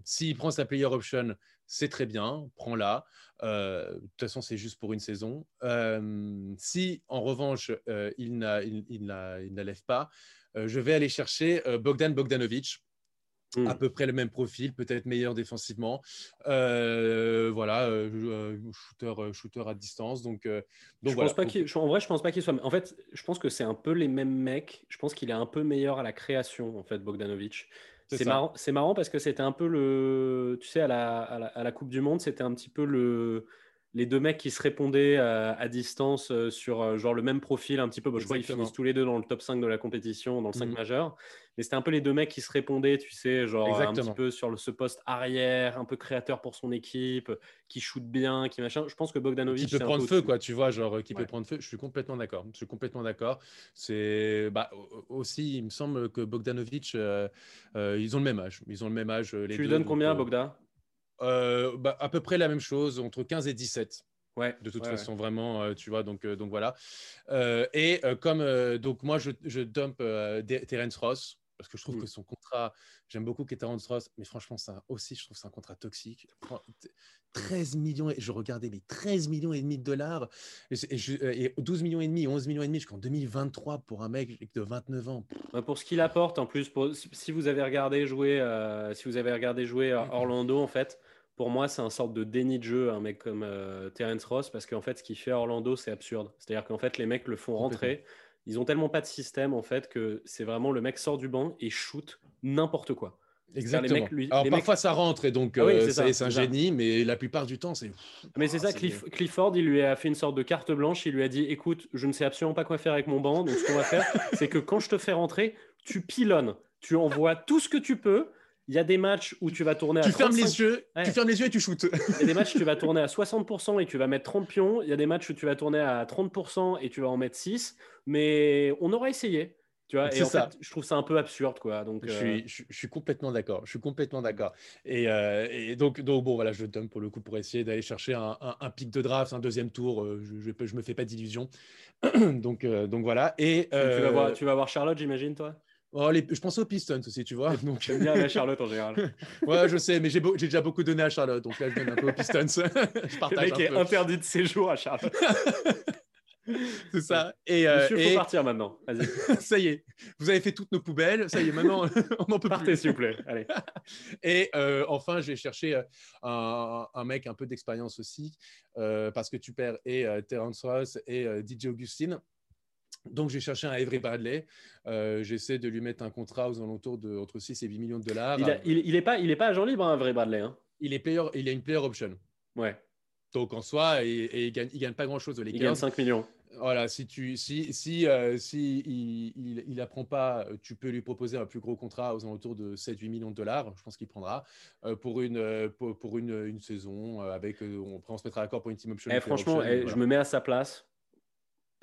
s'il prend sa player option, c'est très bien, prends-la. Euh, de toute façon, c'est juste pour une saison. Euh, si, en revanche, euh, il, il, il, n'élève pas, je vais aller chercher Bogdan Bogdanovic. À hmm. peu près le même profil, peut-être meilleur défensivement. voilà, shooter, shooter à distance. Donc, donc je pense pas en vrai, je pense pas qu'il soit. En fait, je pense que c'est un peu les mêmes mecs. Je pense qu'il est un peu meilleur à la création, en fait, Bogdanovic. C'est marrant, marrant, parce que c'était un peu le. Tu sais, à la, à la, Coupe du Monde, c'était un petit peu le, les deux mecs qui se répondaient à, distance euh, sur euh, genre le même profil, un petit peu. je crois qu'ils finissent tous les deux dans le top 5 de la compétition, dans le 5 mhm. majeur. Mais c'était un peu les deux mecs qui se répondaient, tu sais, genre un petit peu sur ce poste arrière, un peu créateur pour son équipe, qui shoot bien, qui machin. Je pense que Bogdanovic. Qui peut prendre feu, quoi, tu vois, genre qui peut prendre feu. Je suis complètement d'accord. Je suis complètement d'accord. C'est bah, aussi, il me semble que Bogdanovic, euh, ils ont le même âge. Ils ont le même âge. Les tu lui donnes combien, Bogda? euh, bah, à peu près la même chose, entre 15 et 17. Ouais, de toute façon, vraiment, euh, tu vois, donc, euh, donc voilà. et comme, donc moi, je, je dump Terence Ross, parce que je trouve que son contrat, j'aime beaucoup Terence Ross, mais franchement, ça aussi, je trouve c'est un contrat toxique. 13 millions, je regardais, mais 13 millions et demi de dollars, et, 12 millions et demi, 11 millions et demi jusqu'en 2023 pour un mec de 29 ans. Bah, pour ce qu'il apporte, en plus, pour, si vous avez regardé jouer, si vous avez regardé jouer à Orlando, en fait, pour moi, c'est un sorte de déni de jeu, un mec comme euh, Terence Ross, parce qu'en fait, ce qu'il fait à Orlando, c'est absurde. C'est-à-dire qu'en fait, les mecs le font rentrer. Ils ont tellement pas de système, en fait, que c'est vraiment le mec sort du banc et shoot n'importe quoi. Exactement. Alors parfois ça rentre et donc ah euh, c'est un génie, mais la plupart du temps c'est. Mais c'est ça, Clifford, il lui a fait une sorte de carte blanche. Il lui a dit "Écoute, je ne sais absolument pas quoi faire avec mon banc, donc ce qu'on va faire, *laughs* c'est que quand je te fais rentrer, tu pilonnes, tu envoies tout ce que tu peux." Il y a des matchs où tu vas tourner à tu fermes les yeux, tu fermes les yeux et tu shootes. Il y a des matchs où tu vas tourner à 60% et tu vas mettre 30 pions. Il y a des matchs où tu vas tourner à 30% et tu vas en mettre 6. Mais on aura essayé. Tu vois, et en ça. fait, je trouve ça un peu absurde, quoi. Donc, je, suis, euh, je, suis complètement d'accord. Je suis complètement d'accord. Et, euh, et, donc, donc, bon, voilà, je dump pour le coup pour essayer d'aller chercher un, un, pic de draft, un deuxième tour. Euh, je, je, me fais pas d'illusions. *clears throat* donc, donc voilà. Et tu, vas voir, tu vas voir Charlotte, j'imagine, toi? Oh, je pense aux Pistons aussi, tu vois. *laughs* Donc... J'aime bien la Charlotte en général. *laughs* ouais, je sais, mais j'ai, déjà beaucoup donné à Charlotte, donc là, je donne un peu aux Pistons. *laughs* je partage le mec est interdit de séjour à Charlotte. C'est ça. Et, euh, Monsieur, faut partir maintenant. Vas-y. ça y est, vous avez fait toutes nos poubelles. Ça y est, maintenant, on en peut Partez, s'il vous plaît. Allez. Et euh, enfin, je vais chercher euh, un, un, mec un peu d'expérience aussi, euh, parce que tu perds et Terence Ross et DJ Augustine. Donc, j'ai cherché un Avery Bradley. Euh, j'essaie de lui mettre un contrat aux alentours de entre 6 et 8 millions de dollars. Il n'est il, est pas, il est pas agent libre, un hein, Avery Bradley. Hein. Il, est player, il a une player option. Ouais. Donc, en soi, et, il ne gagne, il gagne, pas grand-chose. Il gagne 5 millions. Voilà, si tu si si, euh, si il, il, apprend pas, tu peux lui proposer un plus gros contrat aux alentours de 7-8 millions de dollars. Je pense qu'il prendra euh, pour une pour, une, une, saison avec on, on se mettra d'accord pour une team option. Eh, franchement, eh, je me mets à sa place.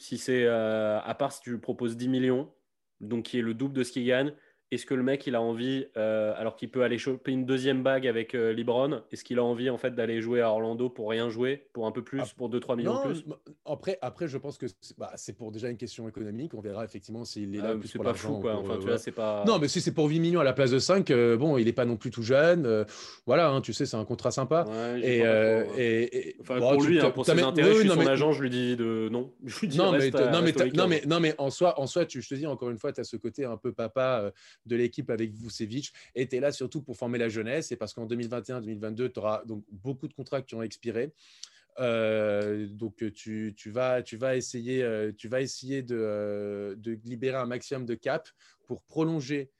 Si c'est, euh, à part si tu lui proposes 10 millions, donc qui est le double de ce qu'il gagne, est-ce que le mec, il a envie, euh, alors qu'il peut aller choper une deuxième bague avec euh, Libron, est-ce qu'il a envie en fait d'aller jouer à Orlando pour rien jouer, pour un peu plus, ah, pour 2-3 millions de plus? après, après, je pense que bah, c'est pour déjà une question économique. On verra effectivement s'il est là. c'est pas fou, quoi. Enfin, tu vois, c'est pas... Non, mais si c'est pour 8 millions à la place de 5, bon, il n'est pas non plus tout jeune. voilà, hein, tu sais, c'est un contrat sympa. et, et, enfin, pour lui, hein, pour ses intérêts, je suis son agent, je lui dis de non. *laughs* Je lui dis non, mais, non, mais, non, mais, non, mais en soi, en soi tu, je te dis encore une fois, tu as ce côté un peu papa de l'équipe avec Vucevic était là surtout pour former la jeunesse et parce qu'en 2021-2022, tu auras donc beaucoup de contrats qui ont expiré. Euh, donc tu, tu, vas, tu vas essayer, euh, tu vas essayer de, euh, de, libérer un maximum de cap pour prolonger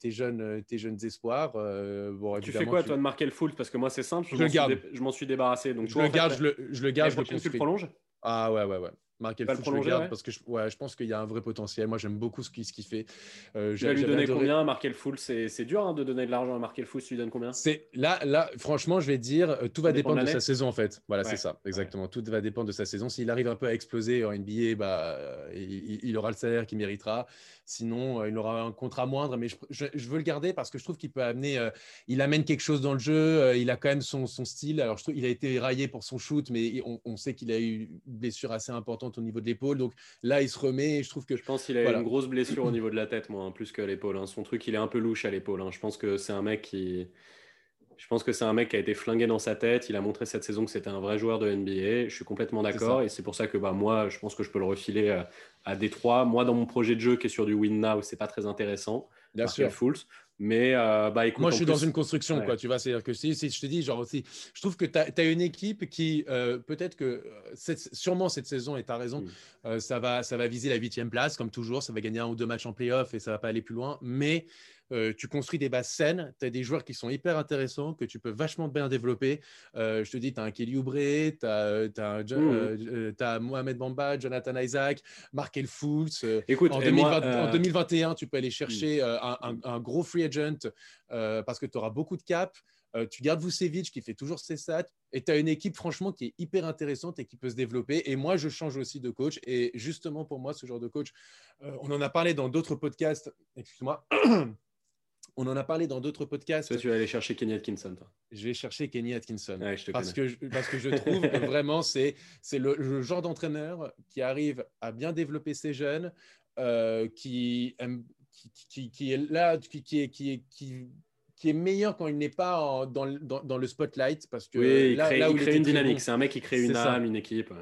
tes, jeunes, tes jeunes espoirs. Bon, tu fais quoi toi de marquer le full Parce que moi c'est simple, je, je m'en suis, suis, débarrassé. Donc, je, le garde, je, le, je le garde, je. Tu le prolonges Ah ouais, ouais, ouais. Le Fultz, je le garde ouais. parce que je, ouais, je pense qu'il y a un vrai potentiel. Moi, j'aime beaucoup ce qu'il qu'il fait. Euh, Tu vas lui donner adoré- combien Markel Fultz C'est dur hein, de donner de l'argent à Markel Fultz. Tu lui donnes combien? C'est là, là, franchement, je vais dire, euh, tout va Ça dépend de dépendre de, sa saison en fait. Voilà, Ouais, c'est ça, exactement. Tout va dépendre de sa saison. S'il arrive un peu à exploser en NBA, bah, euh, il, il aura le salaire qu'il méritera. Sinon, euh, il aura un contrat moindre. Mais je, je- je veux le garder parce que je trouve qu'il peut amener, euh, il amène quelque chose dans le jeu. euh, il a quand même son, son style. Alors, je trouve il a été raillé pour son shoot, mais on, on sait qu'il a eu une blessure assez importante au niveau de l'épaule. Donc là, il se remet. Et je trouve que Je pense qu'il a Voilà. une grosse blessure au niveau de la tête, moi, hein, plus qu'à l'épaule. hein. Son truc, il est un peu louche à l'épaule. hein. Je pense que c'est un mec qui. Je pense que c'est un mec qui a été flingué dans sa tête. Il a montré cette saison que c'était un vrai joueur de NBA. Je suis complètement d'accord. Et c'est pour ça que bah, moi, je pense que je peux le refiler euh, à Détroit. Moi, dans mon projet de jeu qui est sur du win now, c'est pas très intéressant. bien Markel sûr. Fultz. Mais euh, bah, écoute, Moi, je suis plus- dans une construction, Ouais. quoi. Tu vois, c'est-à-dire que si, si je te dis, genre aussi, je trouve que tu as, une équipe qui, euh, peut-être que, euh, cette- sûrement cette saison, et tu as raison, Mm. euh, ça, va, ça va viser la huitième place, comme toujours. Ça va gagner un ou deux matchs en playoff et ça va pas aller plus loin. Mais euh, tu construis des bases saines, tu as des joueurs qui sont hyper intéressants, que tu peux vachement bien développer. Euh, je te dis, tu as un Kelly Oubre, tu as, Mm. Mohamed Bamba, Jonathan Isaac, Markel Fultz. euh, Écoute, en, et moi, 2020 en euh, 2021, tu peux aller chercher euh, un, un- un gros free agent euh, parce que tu auras beaucoup de cap. Euh, tu gardes Vucevic qui fait toujours ses stats et tu as une équipe franchement qui est hyper intéressante et qui peut se développer. Et moi, je change aussi de coach. Et justement, pour moi, ce genre de coach, euh, on en a parlé dans d'autres podcasts. Excuse-moi. *clears throat* On en a parlé dans d'autres podcasts. toi, tu vas aller chercher Kenny Atkinson. Toi. Je vais chercher Kenny Atkinson. Ouais, je te Parce connais. que, je, parce que je trouve que *laughs* vraiment, c'est c'est le, le genre d'entraîneur qui arrive à bien développer ses jeunes, euh, qui, aime- qui, qui, qui est là, qui, qui, est, qui, est, qui, qui est meilleur quand il n'est pas en- dans, le- dans, dans le spotlight. Parce que Oui, il là, crée, là où il crée une dynamique. bon, C'est un mec qui crée une ça. âme, une équipe. ouais.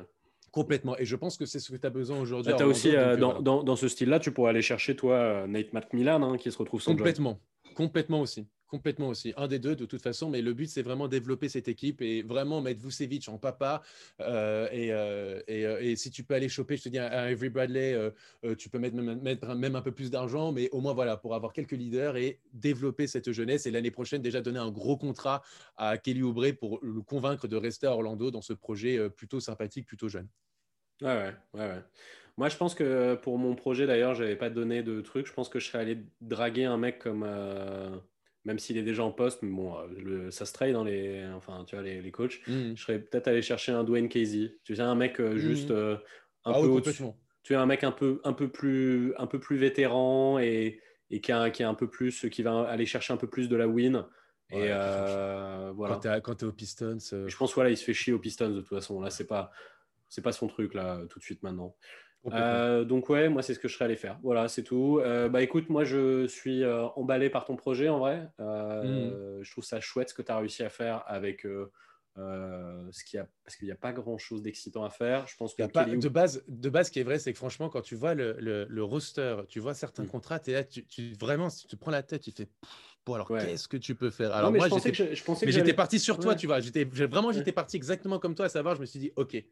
complètement. Et je pense que c'est ce que tu as besoin aujourd'hui. Bah, t'as Orlando, aussi, euh, euh, dans, voilà. dans, ce style-là, tu pourrais aller chercher, toi, Nate McMillan, hein, qui se retrouve sans job. Complètement. Aussi. Complètement aussi. Un des deux, de toute façon. Mais le but, c'est vraiment développer cette équipe et vraiment mettre Vucevic en papa. Euh, et, euh, et, euh, et si tu peux aller choper, je te dis, un Avery Bradley, tu peux mettre même, mettre même un peu plus d'argent. Mais au moins, voilà, pour avoir quelques leaders et développer cette jeunesse. Et l'année prochaine, déjà donner un gros contrat à Kelly Oubre pour le convaincre de rester à Orlando dans ce projet plutôt sympathique, plutôt jeune. Ouais, ouais, ouais. Moi, je pense que pour mon projet, d'ailleurs, j'avais pas donné de truc. Je pense que je serais allé draguer un mec comme. euh, même s'il est déjà en poste, mais bon, euh, le- ça se trade dans les. Enfin, tu vois, les, les coachs. Mhm. Je serais peut-être allé chercher un Dwayne Casey. Tu sais, un mec euh, juste euh, un Ah peu oui. Tu es un mec un peu, un peu, plus, un peu plus vétéran et, et qui, a, qui a un peu plus. qui va aller chercher un peu plus de la win. Et euh, voilà. Quand tu es, t'es aux Pistons. euh, Je pense voilà, il se fait chier aux Pistons de toute façon. Là, c'est pas, c'est pas son truc là tout de suite maintenant. Euh, donc ouais, moi c'est ce que je serais allé faire. Voilà, c'est tout. Euh, bah écoute, moi je suis euh, emballé par ton projet en vrai. Euh, Je trouve ça chouette ce que tu as réussi à faire avec ce qu'il y a, parce qu'il n'y a pas grand chose d'excitant à faire. Je pense que pas, de, base, de base, ce qui est vrai, c'est que franchement, quand tu vois le, le, le roster, tu vois certains Mm. contrats, es là, tu, tu- vraiment, si tu te prends la tête, tu fais bon, alors Ouais. qu'est-ce que tu peux faire? Non, Alors mais moi, je pensais j'étais que je, mais j'étais parti sur toi, Ouais. tu vois. J'étais, vraiment, j'étais parti exactement comme toi, à savoir, je me suis dit, OK,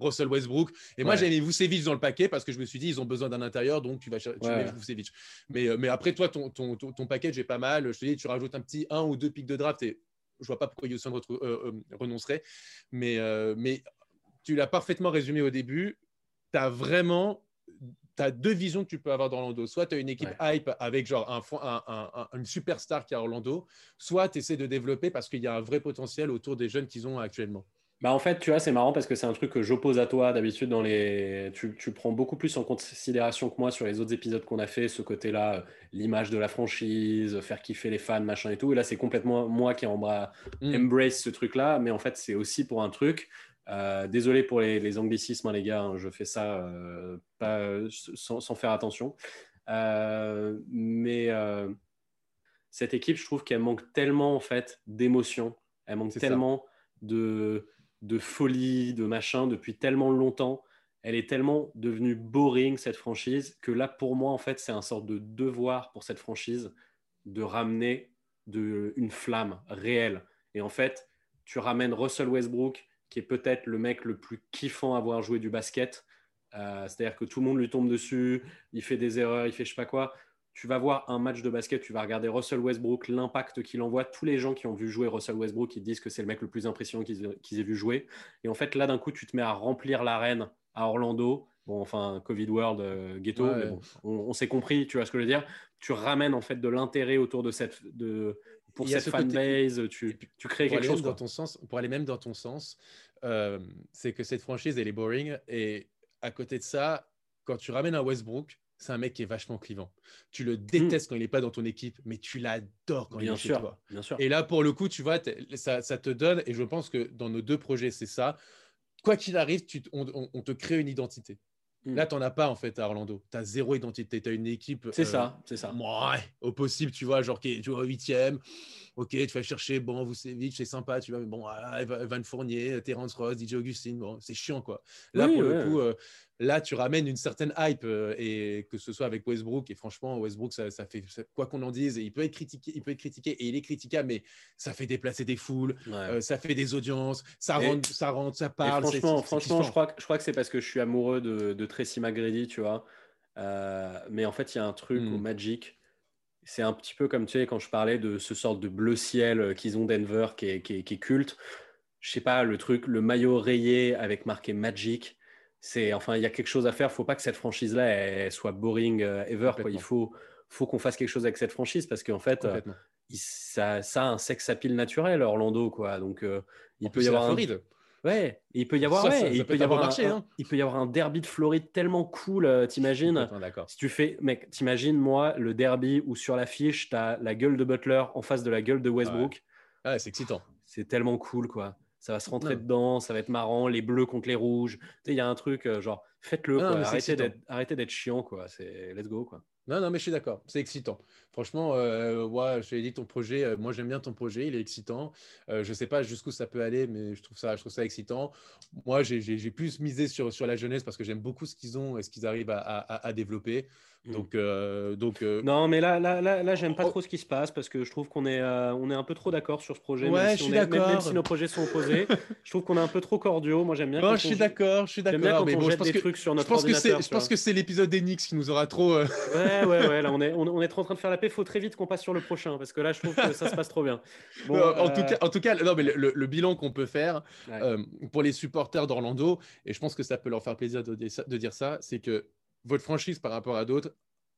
Russell Westbrook. Et moi, Ouais. j'ai mis Vucevic dans le paquet parce que je me suis dit, ils ont besoin d'un intérieur, donc tu vas tu Ouais. mets Vucevic. Mais, euh, mais après, toi, ton, ton, ton, ton package est pas mal. Je te dis, tu rajoutes un petit un ou deux pics de draft et je vois pas pourquoi Houston retrouve- euh, euh, renoncerait. Mais, euh, mais tu l'as parfaitement résumé au début. Tu as vraiment tu deux visions que tu peux avoir dans Orlando. Soit tu as une équipe hype avec genre un, fond- un- un- un- une superstar qui est à Orlando, soit tu essaies de développer parce qu'il y a un vrai potentiel autour des jeunes qu'ils ont actuellement. Bah en fait, tu vois, c'est marrant parce que c'est un truc que j'oppose à toi d'habitude dans les. Tu, tu prends beaucoup plus en considération que moi sur les autres épisodes qu'on a fait, ce côté-là, euh, l'image de la franchise, faire kiffer les fans, machin et tout. Et là, c'est complètement moi qui embra... Mm. embrace ce truc-là, mais en fait, c'est aussi pour un truc. Euh, désolé pour les, les anglicismes, hein, les gars, hein, je fais ça euh, pas, sans, sans faire attention. Euh, mais cette équipe, je trouve qu'elle manque tellement en fait d'émotion, elle manque ça. tellement de, de folie, de machin depuis tellement longtemps. Elle est tellement devenue boring cette franchise que là, pour moi, en fait, c'est un sorte de devoir pour cette franchise de ramener une flamme réelle. Et en fait, tu ramènes Russell Westbrook, qui est peut-être le mec le plus kiffant à avoir joué du basket. Euh, C'est-à-dire que tout le monde lui tombe dessus, il fait des erreurs, il fait je sais pas quoi. Tu vas voir un match de basket, tu vas regarder Russell Westbrook, l'impact qu'il envoie. Tous les gens qui ont vu jouer Russell Westbrook, ils disent que c'est le mec le plus impressionnant qu'ils aient vu jouer. Et en fait, là, d'un coup, tu te mets à remplir l'arène à Orlando. Bon, enfin, Covid World, euh, ghetto, Ouais, mais ouais. bon, on, on s'est compris, tu vois ce que je veux dire. Tu ramènes en fait de l'intérêt autour de cette, de, pour cette ce fanbase, tu, et puis, tu crées quelque chose. dans ton sens, pour aller même dans ton sens, euh, c'est que cette franchise, elle est boring. Et à côté de ça, quand tu ramènes un Westbrook, c'est un mec qui est vachement clivant. Tu le détestes quand il n'est pas dans ton équipe, mais tu l'adores quand il est chez sûr, toi. bien sûr. Et là, pour le coup, tu vois, ça, ça te donne, et je pense que dans nos deux projets, c'est ça. Quoi qu'il arrive, tu te- on, on- on te crée une identité. Mm. Là, tu n'en as pas en fait à Orlando. Tu as zéro identité. Tu as une équipe. C'est euh, ça, c'est ça. Ouais, au possible, tu vois, genre tu vois, huitième. Ok, tu vas chercher, bon, vous c'est vite, c'est sympa, tu vois, mais bon, ah, Evan Fournier, Terence Ross, DJ Augustine, bon, c'est chiant, quoi. Là, Oui, pour ouais. le coup, euh, là, tu ramènes une certaine hype, euh, et que ce soit avec Westbrook, et franchement, Westbrook, ça, ça fait, ça- quoi qu'on en dise, il peut être critiqué, il peut être critiqué, et il est critiquable, mais ça fait déplacer des foules, Ouais. ça fait des audiences, ça Et- rentre, ça rentre, ça parle. franchement, franchement je, crois, que- je crois que c'est parce que je suis amoureux de, de Tracy McGrady, tu vois. Euh, mais en fait, il y a un truc Mm. au Magic. C'est un petit peu comme tu sais, quand je parlais de ce sorte de bleu ciel euh, qu'ils ont Denver qui est, qui est- qui est culte. Je sais pas, le truc, le maillot rayé avec marqué Magic. C'est enfin, il y a quelque chose à faire. Faut pas que cette franchise-là elle soit boring euh, ever. Quoi. Il faut, faut qu'on fasse quelque chose avec cette franchise parce qu'en fait, euh, il- ça, ça a un sex appeal naturel, Orlando, quoi. Donc, il En peut y la avoir un. Ouais, et il peut y avoir, Ça, ouais, ça- et ça il peut y avoir un, marché, un- hein. il peut y avoir un derby de Floride tellement cool, euh, t'imagines. Si tu fais, mec, t'imagines moi le derby où sur l'affiche t'as la gueule de Butler en face de la gueule de Westbrook, Ah, c'est excitant. c'est tellement cool quoi. Ça va se rentrer dedans, ça va être marrant, les bleus contre les rouges. Tu sais, il y a un truc euh, genre, faites-le, d'être, arrêtez d'être chiant quoi. C'est let's go quoi. Non, non, mais je suis d'accord. C'est excitant. Franchement, euh, ouais, je t'ai dit ton projet. euh, moi, j'aime bien ton projet. Il est excitant. Euh, je sais pas jusqu'où ça peut aller, mais je trouve ça, je trouve ça excitant. Moi, j'ai- plus misé sur, sur la jeunesse parce que j'aime beaucoup ce qu'ils ont et ce qu'ils arrivent à, à- à développer. Mm. Donc, euh, donc euh, Non, mais là, là, là, là j'aime pas Oh. trop ce qui se passe parce que je trouve qu'on est, euh, on est un peu trop d'accord sur ce projet. Ouais, même je suis est- même- Même, d'accord. si nos projets sont opposés, *laughs* je trouve qu'on est un peu trop cordiaux. Moi, j'aime bien. non, je suis d'accord, je suis d'accord. Mais on bon, je pense des que, trucs sur je notre pense que c'est, ordinateur. je pense que c'est l'épisode d'Enix qui nous aura trop. Ouais, ouais, ouais. Là, *laughs* on est, on, on est trop en train de faire la paix. Faut très vite qu'on passe sur le prochain parce que là, je trouve que ça se passe trop bien. *laughs* Bon, Non, en, tout euh, cas, en tout cas, non, mais le, le- le bilan qu'on peut faire ouais. euh, pour les supporters d'Orlando, et je pense que ça peut leur faire plaisir de, dire ça- de dire ça, c'est que votre franchise par rapport à d'autres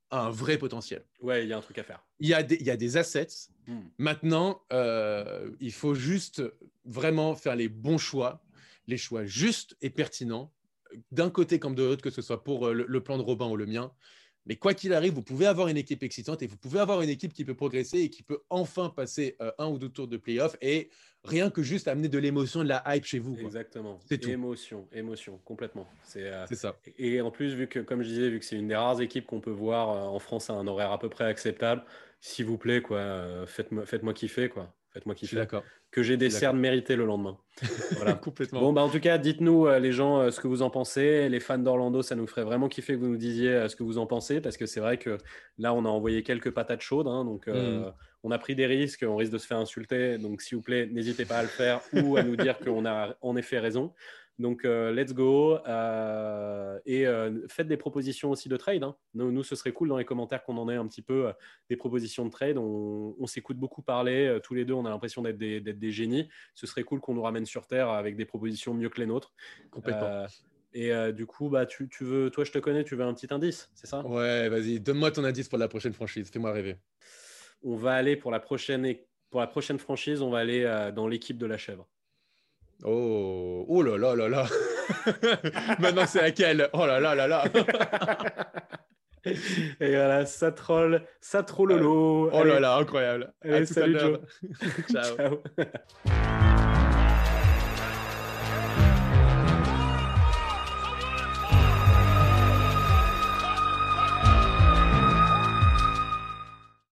a un vrai potentiel. ouais, il y a un truc à faire. Il y a des, il y a des assets. Hmm. Maintenant, euh, il faut juste vraiment faire les bons choix, les choix justes et pertinents, d'un côté comme de l'autre, que ce soit pour le, le plan de Robin ou le mien. Mais quoi qu'il arrive, vous pouvez avoir une équipe excitante et vous pouvez avoir une équipe qui peut progresser et qui peut enfin passer euh, un ou deux tours de playoff et rien que juste amener de l'émotion, de la hype chez vous. quoi. Exactement. C'est tout. Émotion, émotion, complètement. C'est. euh, C'est ça. Et en plus, vu que, comme je disais, vu que c'est une des rares équipes qu'on peut voir euh, en France à un horaire à peu près acceptable, s'il vous plaît, quoi, faites-moi faites-moi kiffer, quoi. Faites-moi Je suis kiffer. d'accord. Que j'ai des cernes méritées le lendemain. *laughs* Voilà. Complètement. Bon, bah, en tout cas, dites-nous, euh, les gens, euh, ce que vous en pensez. Les fans d'Orlando, ça nous ferait vraiment kiffer que vous nous disiez euh, ce que vous en pensez, parce que c'est vrai que là, on a envoyé quelques patates chaudes. hein, donc, Mm. on a pris des risques, on risque de se faire insulter. Donc, s'il vous plaît, n'hésitez pas à le faire ou à nous dire qu'on a en effet raison. Donc, euh, let's go. euh, et euh, faites des propositions aussi de trade. hein. Nous, nous, ce serait cool dans les commentaires qu'on en ait un petit peu des propositions de trade. On, on s'écoute beaucoup parler. tous les deux, on a l'impression d'être des, génies. Ce serait cool qu'on nous ramène sur Terre avec des propositions mieux que les nôtres. Complètement. Et euh, du coup, bah, tu, tu veux, toi, je te connais, tu veux un petit indice, c'est ça? Ouais, vas-y, donne-moi ton indice pour la prochaine franchise. Fais-moi rêver. On va aller pour la prochaine, pour la prochaine franchise, on va aller euh, dans l'équipe de la chèvre. Oh, oh là là là là. *laughs* Maintenant, c'est laquelle? Oh là là là là. *laughs* Et voilà, ça troll, ça troll lolo. Oh là là, incroyable. Allez, À tout à salut, l'heure. *laughs* Ciao. Ciao.